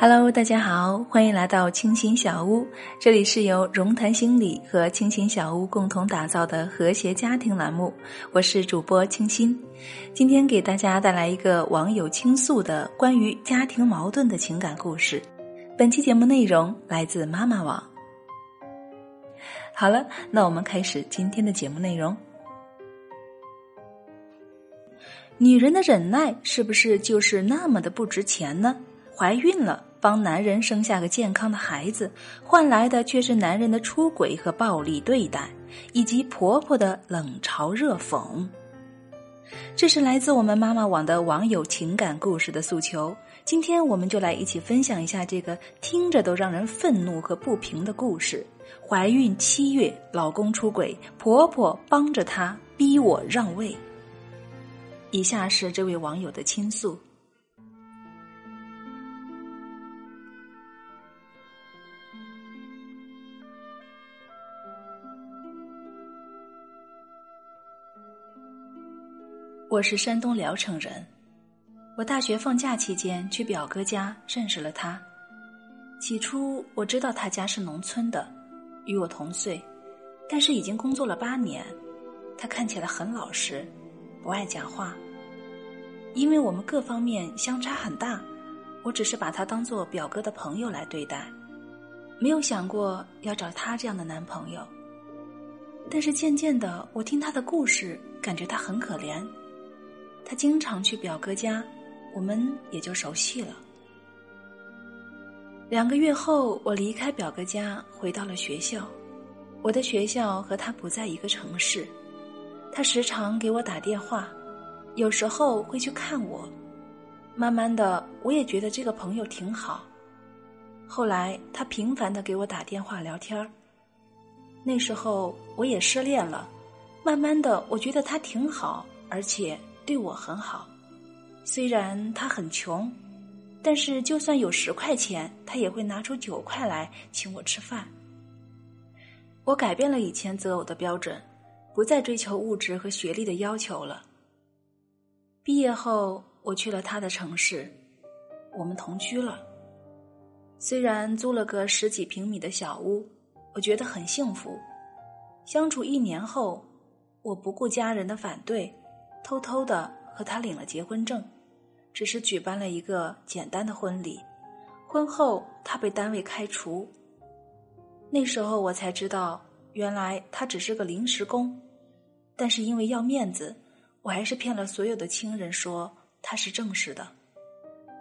Hello，大家好，欢迎来到清新小屋。这里是由融谈心理和清新小屋共同打造的和谐家庭栏目。我是主播清新，今天给大家带来一个网友倾诉的关于家庭矛盾的情感故事。本期节目内容来自妈妈网。好了，那我们开始今天的节目内容。女人的忍耐是不是就是那么的不值钱呢？怀孕了。帮男人生下个健康的孩子，换来的却是男人的出轨和暴力对待，以及婆婆的冷嘲热讽。这是来自我们妈妈网的网友情感故事的诉求。今天我们就来一起分享一下这个听着都让人愤怒和不平的故事：怀孕七月，老公出轨，婆婆帮着他逼我让位。以下是这位网友的倾诉。我是山东聊城人，我大学放假期间去表哥家认识了他。起初我知道他家是农村的，与我同岁，但是已经工作了八年。他看起来很老实，不爱讲话。因为我们各方面相差很大，我只是把他当做表哥的朋友来对待，没有想过要找他这样的男朋友。但是渐渐的，我听他的故事，感觉他很可怜。他经常去表哥家，我们也就熟悉了。两个月后，我离开表哥家，回到了学校。我的学校和他不在一个城市，他时常给我打电话，有时候会去看我。慢慢的，我也觉得这个朋友挺好。后来，他频繁的给我打电话聊天儿。那时候我也失恋了，慢慢的，我觉得他挺好，而且。对我很好，虽然他很穷，但是就算有十块钱，他也会拿出九块来请我吃饭。我改变了以前择偶的标准，不再追求物质和学历的要求了。毕业后，我去了他的城市，我们同居了。虽然租了个十几平米的小屋，我觉得很幸福。相处一年后，我不顾家人的反对。偷偷的和他领了结婚证，只是举办了一个简单的婚礼。婚后他被单位开除。那时候我才知道，原来他只是个临时工。但是因为要面子，我还是骗了所有的亲人说他是正式的。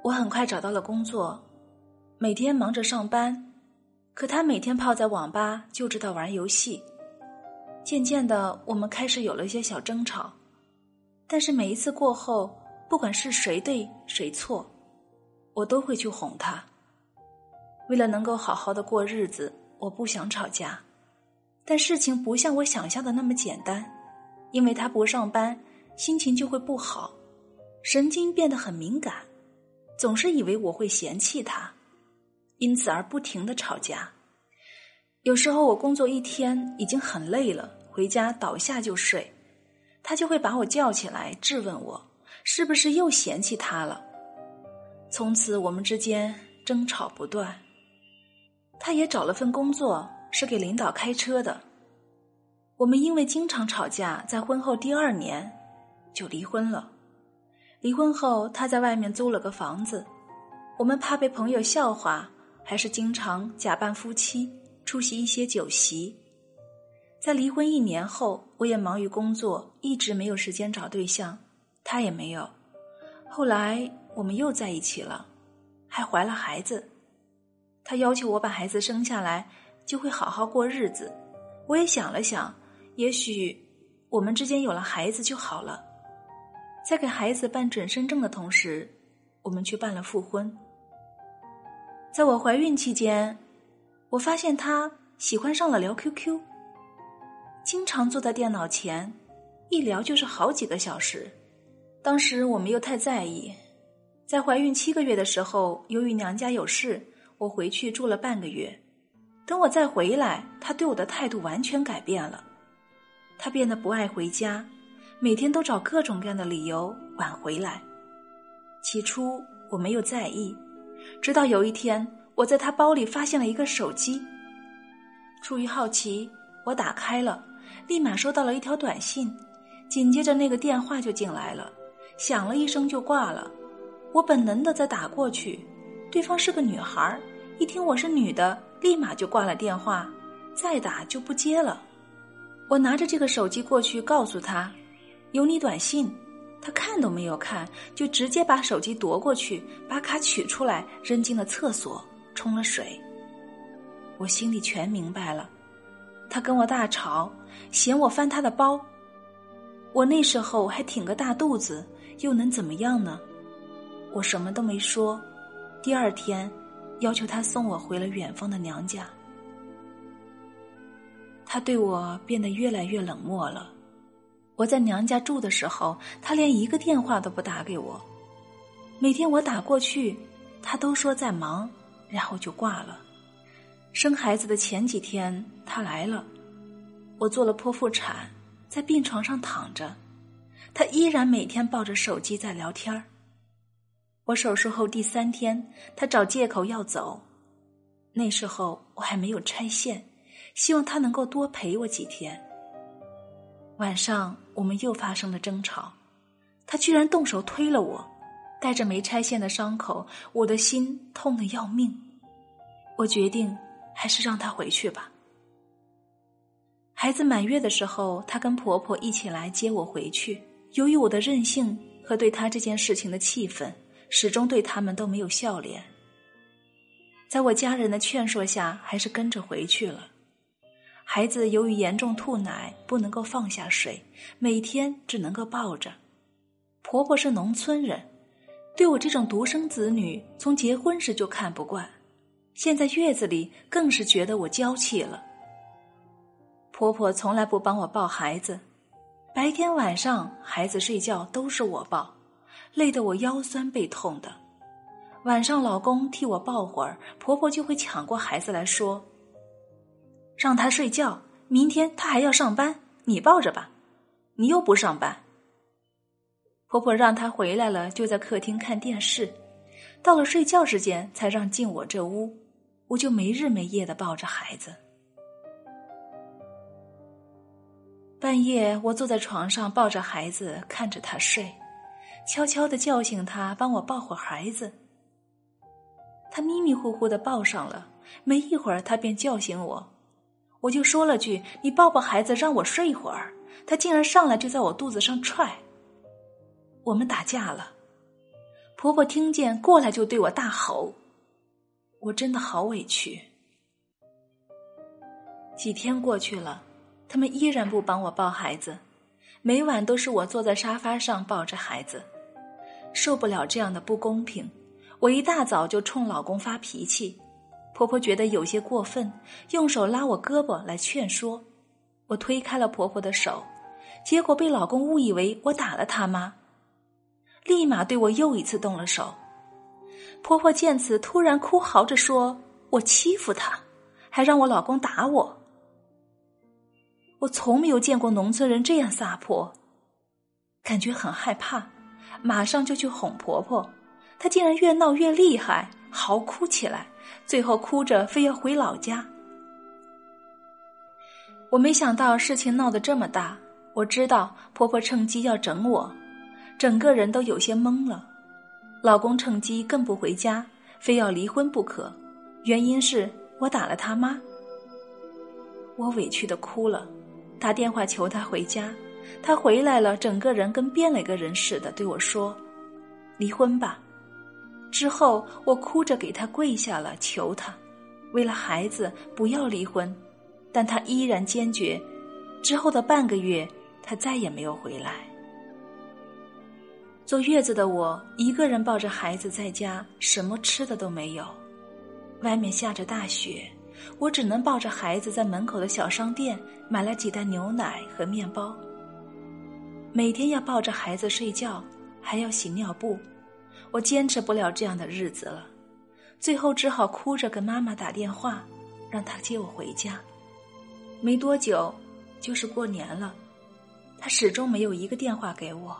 我很快找到了工作，每天忙着上班，可他每天泡在网吧就知道玩游戏。渐渐的，我们开始有了一些小争吵。但是每一次过后，不管是谁对谁错，我都会去哄他。为了能够好好的过日子，我不想吵架。但事情不像我想象的那么简单，因为他不上班，心情就会不好，神经变得很敏感，总是以为我会嫌弃他，因此而不停的吵架。有时候我工作一天已经很累了，回家倒下就睡。他就会把我叫起来质问我，是不是又嫌弃他了？从此我们之间争吵不断。他也找了份工作，是给领导开车的。我们因为经常吵架，在婚后第二年就离婚了。离婚后，他在外面租了个房子，我们怕被朋友笑话，还是经常假扮夫妻出席一些酒席。在离婚一年后，我也忙于工作，一直没有时间找对象，他也没有。后来我们又在一起了，还怀了孩子。他要求我把孩子生下来，就会好好过日子。我也想了想，也许我们之间有了孩子就好了。在给孩子办准生证的同时，我们去办了复婚。在我怀孕期间，我发现他喜欢上了聊 QQ。经常坐在电脑前，一聊就是好几个小时。当时我没有太在意。在怀孕七个月的时候，由于娘家有事，我回去住了半个月。等我再回来，他对我的态度完全改变了。他变得不爱回家，每天都找各种各样的理由晚回来。起初我没有在意，直到有一天，我在他包里发现了一个手机。出于好奇，我打开了，立马收到了一条短信，紧接着那个电话就进来了，响了一声就挂了。我本能的再打过去，对方是个女孩，一听我是女的，立马就挂了电话，再打就不接了。我拿着这个手机过去，告诉他有你短信，他看都没有看，就直接把手机夺过去，把卡取出来扔进了厕所，冲了水。我心里全明白了，他跟我大吵，嫌我翻他的包。我那时候还挺个大肚子，又能怎么样呢？我什么都没说。第二天，要求他送我回了远方的娘家。他对我变得越来越冷漠了。我在娘家住的时候，他连一个电话都不打给我。每天我打过去，他都说在忙，然后就挂了。生孩子的前几天，他来了，我做了剖腹产，在病床上躺着，他依然每天抱着手机在聊天。我手术后第三天，他找借口要走，那时候我还没有拆线，希望他能够多陪我几天。晚上我们又发生了争吵，他居然动手推了我，带着没拆线的伤口，我的心痛得要命。我决定还是让他回去吧。孩子满月的时候，她跟婆婆一起来接我回去。由于我的任性和对她这件事情的气愤。始终对他们都没有笑脸。在我家人的劝说下，还是跟着回去了。孩子由于严重吐奶，不能够放下水，每天只能够抱着。婆婆是农村人，对我这种独生子女，从结婚时就看不惯，现在月子里更是觉得我娇气了。婆婆从来不帮我抱孩子，白天晚上孩子睡觉都是我抱。累得我腰酸背痛的，晚上老公替我抱会儿，婆婆就会抢过孩子来说：“让他睡觉，明天他还要上班，你抱着吧，你又不上班。”婆婆让他回来了，就在客厅看电视，到了睡觉时间才让进我这屋，我就没日没夜的抱着孩子。半夜，我坐在床上抱着孩子，看着他睡。悄悄的叫醒他，帮我抱会孩子。他迷迷糊糊的抱上了，没一会儿他便叫醒我，我就说了句：“你抱抱孩子，让我睡一会儿。”他竟然上来就在我肚子上踹。我们打架了，婆婆听见过来就对我大吼，我真的好委屈。几天过去了，他们依然不帮我抱孩子，每晚都是我坐在沙发上抱着孩子。受不了这样的不公平，我一大早就冲老公发脾气。婆婆觉得有些过分，用手拉我胳膊来劝说。我推开了婆婆的手，结果被老公误以为我打了他妈，立马对我又一次动了手。婆婆见此，突然哭嚎着说：“我欺负她，还让我老公打我。”我从没有见过农村人这样撒泼，感觉很害怕。马上就去哄婆婆，她竟然越闹越厉害，嚎哭起来，最后哭着非要回老家。我没想到事情闹得这么大，我知道婆婆趁机要整我，整个人都有些懵了。老公趁机更不回家，非要离婚不可，原因是我打了他妈。我委屈的哭了，打电话求他回家。他回来了，整个人跟变了一个人似的，对我说：“离婚吧。”之后我哭着给他跪下了，求他，为了孩子不要离婚，但他依然坚决。之后的半个月，他再也没有回来。坐月子的我一个人抱着孩子在家，什么吃的都没有。外面下着大雪，我只能抱着孩子在门口的小商店买了几袋牛奶和面包。每天要抱着孩子睡觉，还要洗尿布，我坚持不了这样的日子了。最后只好哭着跟妈妈打电话，让她接我回家。没多久，就是过年了，她始终没有一个电话给我。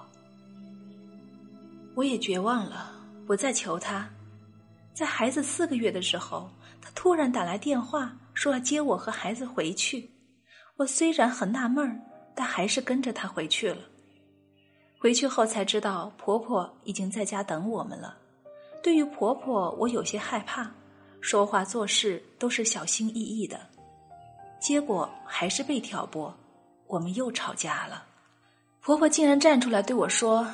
我也绝望了，不再求她。在孩子四个月的时候，他突然打来电话，说要接我和孩子回去。我虽然很纳闷儿，但还是跟着他回去了。回去后才知道，婆婆已经在家等我们了。对于婆婆，我有些害怕，说话做事都是小心翼翼的。结果还是被挑拨，我们又吵架了。婆婆竟然站出来对我说：“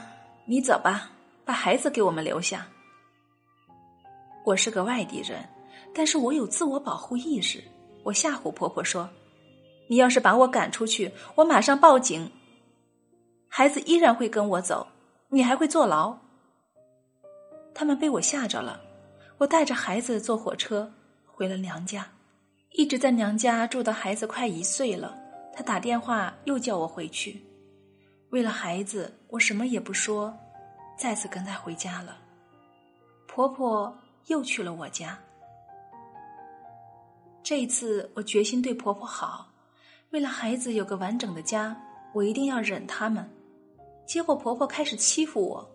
你走吧，把孩子给我们留下。”我是个外地人，但是我有自我保护意识。我吓唬婆婆说：“你要是把我赶出去，我马上报警。孩子依然会跟我走，你还会坐牢。”他们被我吓着了。我带着孩子坐火车回了娘家，一直在娘家住到孩子快一岁了。他打电话又叫我回去，为了孩子，我什么也不说，再次跟他回家了。婆婆。又去了我家。这一次，我决心对婆婆好，为了孩子有个完整的家，我一定要忍他们。结果婆婆开始欺负我，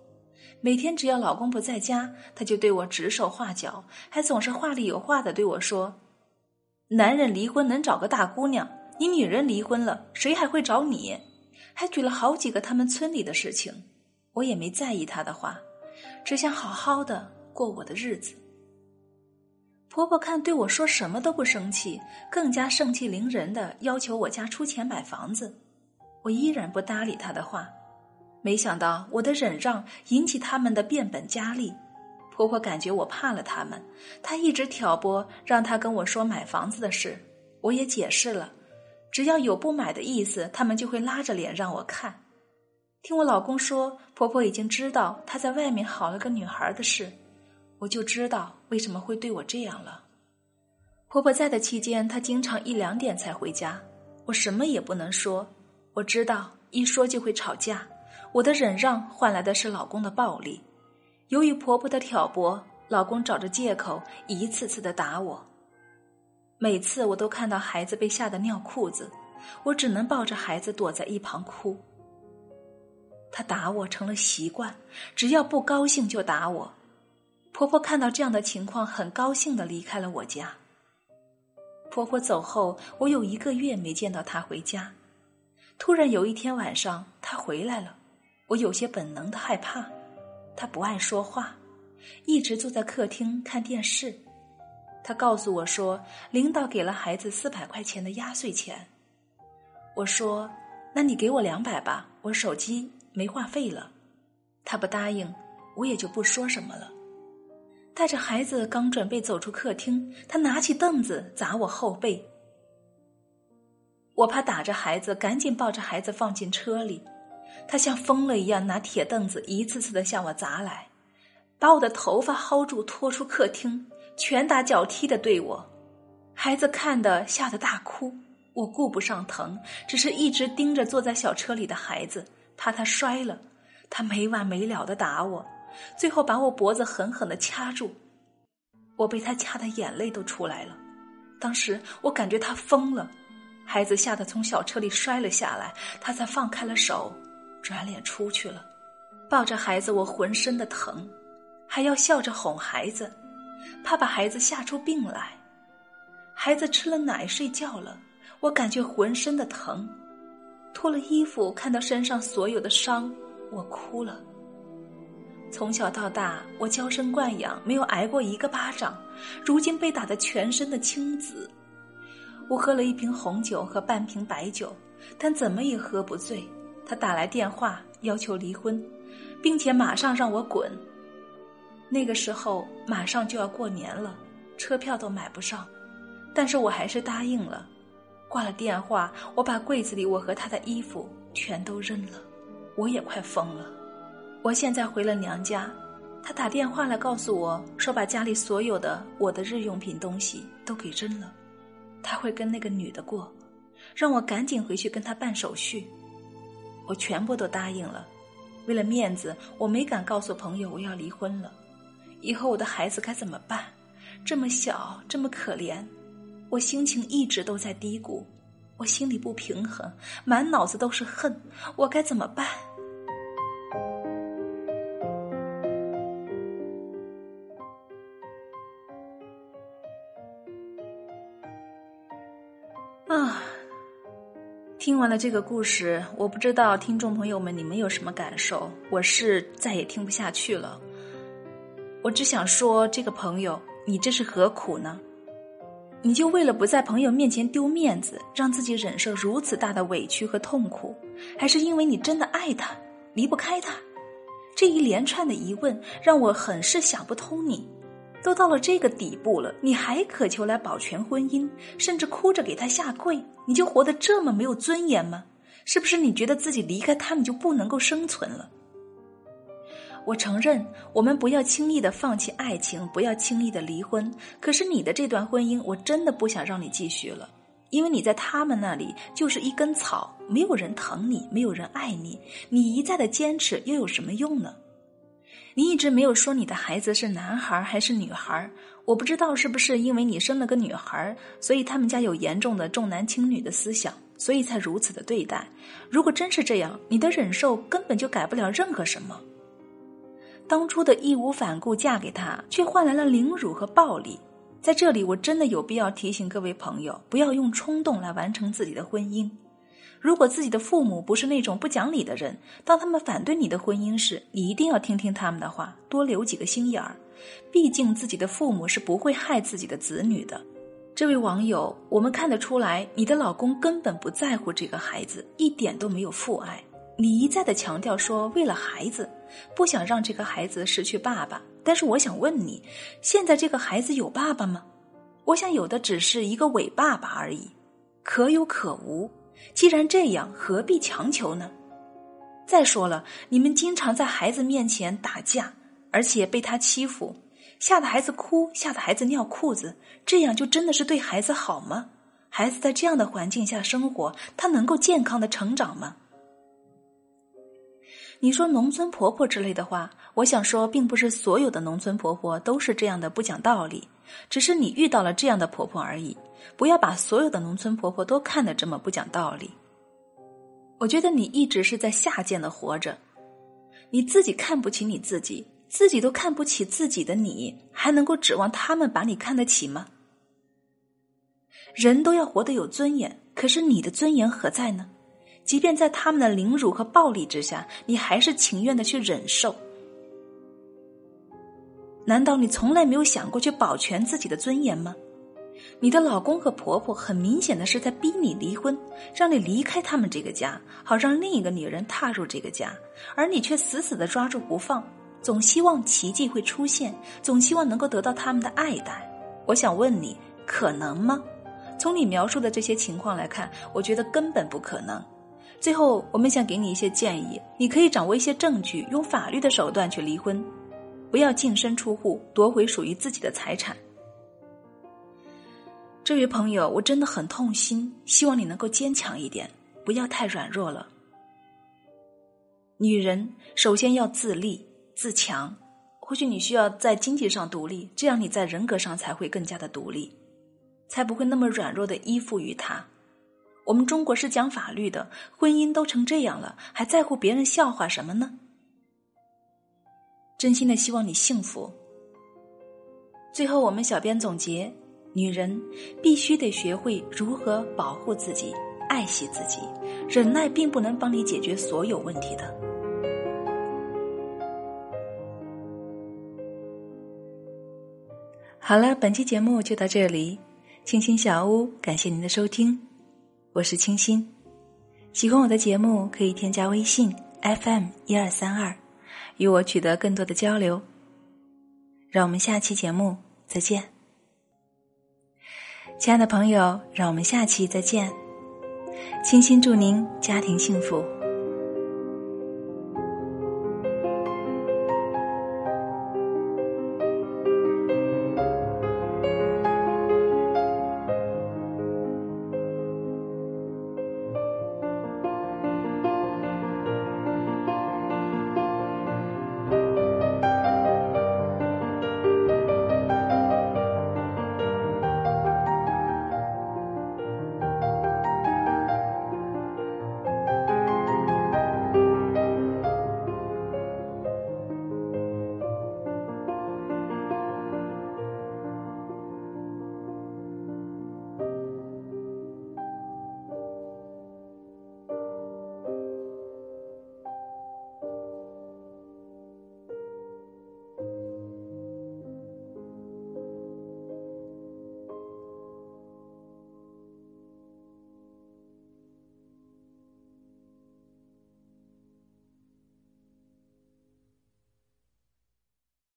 每天只要老公不在家，她就对我指手画脚，还总是话里有话的对我说：“男人离婚能找个大姑娘，你女人离婚了，谁还会找你？”还举了好几个他们村里的事情，我也没在意她的话，只想好好的。过我的日子。婆婆看对我说什么都不生气，更加盛气凌人的要求我家出钱买房子，我依然不搭理她的话。没想到我的忍让引起他们的变本加厉。婆婆感觉我怕了他们，她一直挑拨，让她跟我说买房子的事。我也解释了，只要有不买的意思，他们就会拉着脸让我看。听我老公说，婆婆已经知道她在外面好了个女孩的事。我就知道为什么会对我这样了。婆婆在的期间，她经常一两点才回家，我什么也不能说。我知道一说就会吵架，我的忍让换来的是老公的暴力。由于婆婆的挑拨，老公找着借口一次次的打我。每次我都看到孩子被吓得尿裤子，我只能抱着孩子躲在一旁哭。他打我成了习惯，只要不高兴就打我。婆婆看到这样的情况，很高兴的离开了我家。婆婆走后，我有一个月没见到她回家。突然有一天晚上，她回来了，我有些本能的害怕。她不爱说话，一直坐在客厅看电视。她告诉我说，领导给了孩子四百块钱的压岁钱。我说：“那你给我两百吧，我手机没话费了。”她不答应，我也就不说什么了。带着孩子刚准备走出客厅，他拿起凳子砸我后背。我怕打着孩子，赶紧抱着孩子放进车里。他像疯了一样拿铁凳子一次次的向我砸来，把我的头发薅住拖出客厅，拳打脚踢的对我。孩子看的吓得大哭，我顾不上疼，只是一直盯着坐在小车里的孩子，怕他摔了。他没完没了的打我。最后把我脖子狠狠的掐住，我被他掐的眼泪都出来了。当时我感觉他疯了，孩子吓得从小车里摔了下来，他才放开了手，转脸出去了。抱着孩子，我浑身的疼，还要笑着哄孩子，怕把孩子吓出病来。孩子吃了奶睡觉了，我感觉浑身的疼，脱了衣服看到身上所有的伤，我哭了。从小到大，我娇生惯养，没有挨过一个巴掌，如今被打得全身的青紫。我喝了一瓶红酒和半瓶白酒，但怎么也喝不醉。他打来电话要求离婚，并且马上让我滚。那个时候马上就要过年了，车票都买不上，但是我还是答应了。挂了电话，我把柜子里我和他的衣服全都扔了，我也快疯了。我现在回了娘家，他打电话来告诉我说，把家里所有的我的日用品东西都给扔了，他会跟那个女的过，让我赶紧回去跟他办手续。我全部都答应了，为了面子，我没敢告诉朋友我要离婚了。以后我的孩子该怎么办？这么小，这么可怜，我心情一直都在低谷，我心里不平衡，满脑子都是恨，我该怎么办？完了这个故事，我不知道听众朋友们你们有什么感受？我是再也听不下去了。我只想说，这个朋友，你这是何苦呢？你就为了不在朋友面前丢面子，让自己忍受如此大的委屈和痛苦，还是因为你真的爱他，离不开他？这一连串的疑问让我很是想不通。你都到了这个底部了，你还渴求来保全婚姻，甚至哭着给他下跪？你就活得这么没有尊严吗？是不是你觉得自己离开他，你就不能够生存了？我承认，我们不要轻易的放弃爱情，不要轻易的离婚。可是你的这段婚姻，我真的不想让你继续了，因为你在他们那里就是一根草，没有人疼你，没有人爱你，你一再的坚持又有什么用呢？你一直没有说你的孩子是男孩还是女孩，我不知道是不是因为你生了个女孩，所以他们家有严重的重男轻女的思想，所以才如此的对待。如果真是这样，你的忍受根本就改不了任何什么。当初的义无反顾嫁给他，却换来了凌辱和暴力。在这里，我真的有必要提醒各位朋友，不要用冲动来完成自己的婚姻。如果自己的父母不是那种不讲理的人，当他们反对你的婚姻时，你一定要听听他们的话，多留几个心眼儿。毕竟自己的父母是不会害自己的子女的。这位网友，我们看得出来，你的老公根本不在乎这个孩子，一点都没有父爱。你一再的强调说，为了孩子，不想让这个孩子失去爸爸。但是我想问你，现在这个孩子有爸爸吗？我想有的只是一个伪爸爸而已，可有可无。既然这样，何必强求呢？再说了，你们经常在孩子面前打架，而且被他欺负，吓得孩子哭，吓得孩子尿裤子，这样就真的是对孩子好吗？孩子在这样的环境下生活，他能够健康的成长吗？你说农村婆婆之类的话，我想说，并不是所有的农村婆婆都是这样的不讲道理，只是你遇到了这样的婆婆而已。不要把所有的农村婆婆都看得这么不讲道理。我觉得你一直是在下贱的活着，你自己看不起你自己，自己都看不起自己的你，还能够指望他们把你看得起吗？人都要活得有尊严，可是你的尊严何在呢？即便在他们的凌辱和暴力之下，你还是情愿的去忍受。难道你从来没有想过去保全自己的尊严吗？你的老公和婆婆很明显的是在逼你离婚，让你离开他们这个家，好让另一个女人踏入这个家，而你却死死的抓住不放，总希望奇迹会出现，总希望能够得到他们的爱戴。我想问你，可能吗？从你描述的这些情况来看，我觉得根本不可能。最后，我们想给你一些建议：你可以掌握一些证据，用法律的手段去离婚，不要净身出户夺回属于自己的财产。这位朋友，我真的很痛心，希望你能够坚强一点，不要太软弱了。女人首先要自立自强，或许你需要在经济上独立，这样你在人格上才会更加的独立，才不会那么软弱的依附于他。我们中国是讲法律的，婚姻都成这样了，还在乎别人笑话什么呢？真心的希望你幸福。最后，我们小编总结：女人必须得学会如何保护自己、爱惜自己。忍耐并不能帮你解决所有问题的。好了，本期节目就到这里，清新小屋，感谢您的收听。我是清新，喜欢我的节目可以添加微信 FM 一二三二，与我取得更多的交流。让我们下期节目再见，亲爱的朋友，让我们下期再见。清新祝您家庭幸福。